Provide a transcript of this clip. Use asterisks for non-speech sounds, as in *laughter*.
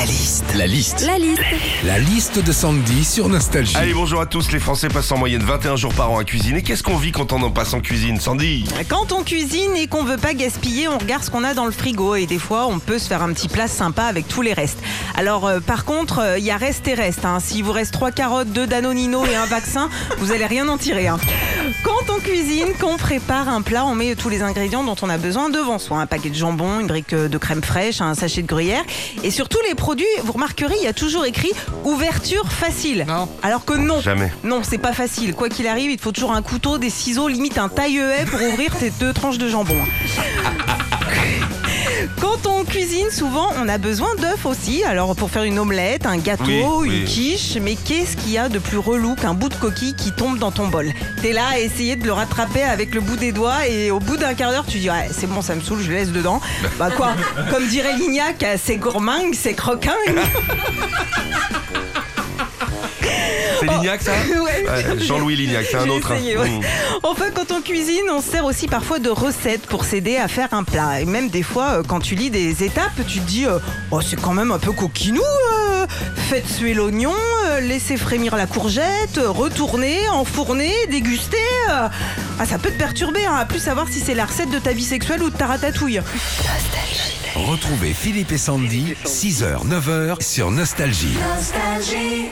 La liste. La liste. La liste. La liste de Sandy sur Nostalgie. Allez, bonjour à tous. Les Français passent en moyenne 21 jours par an à cuisiner. Qu'est-ce qu'on vit quand on en passe en cuisine, Sandy? Quand on cuisine et qu'on veut pas gaspiller, on regarde ce qu'on a dans le frigo et des fois on peut se faire un petit plat sympa avec tous les restes. Alors euh, par contre, euh, il y a reste et reste. Hein. S'il vous reste trois carottes, deux danonino et un vaccin, vous allez rien en tirer. hein. Quand on cuisine, qu'on prépare un plat, on met tous les ingrédients dont on a besoin devant soi. Un paquet de jambon, une brique de crème fraîche, un sachet de gruyère. Et sur tous les produits, vous remarquerez, il y a toujours écrit ouverture facile. Non. Alors que non. Jamais. Non, c'est pas facile. Quoi qu'il arrive, il te faut toujours un couteau, des ciseaux, limite un taille-haie pour ouvrir tes deux tranches de jambon. *laughs* Cuisine, souvent, on a besoin d'œufs aussi. Alors, pour faire une omelette, un gâteau, Oui, une oui. quiche. Mais qu'est-ce qu'il y a de plus relou qu'un bout de coquille qui tombe dans ton bol? T'es là à essayer de le rattraper avec le bout des doigts et au bout d'un quart d'heure, tu dis ouais, c'est bon, ça me saoule, je le laisse dedans. *laughs* Bah quoi? Comme dirait Lignac, c'est gourmand, c'est croquin. *laughs* C'est Lignac, ça *laughs* Ouais. Ouais, Jean-Louis Lignac, c'est un autre. hein. essayé, ouais. Mmh. Enfin, quand on cuisine, on se sert aussi parfois de recettes pour s'aider à faire un plat. Et même des fois, euh, quand tu lis des étapes, tu te dis, euh, oh, c'est quand même un peu coquinou. euh. Faites suer l'oignon, euh, laissez frémir la courgette, euh, retourner, enfourner, déguster. euh. Ah, ça peut te perturber, hein, à plus savoir si c'est la recette de ta vie sexuelle ou de ta ratatouille. Retrouvez Philippe et Sandy, 6h, 9h sur Nostalgie. Nostalgie.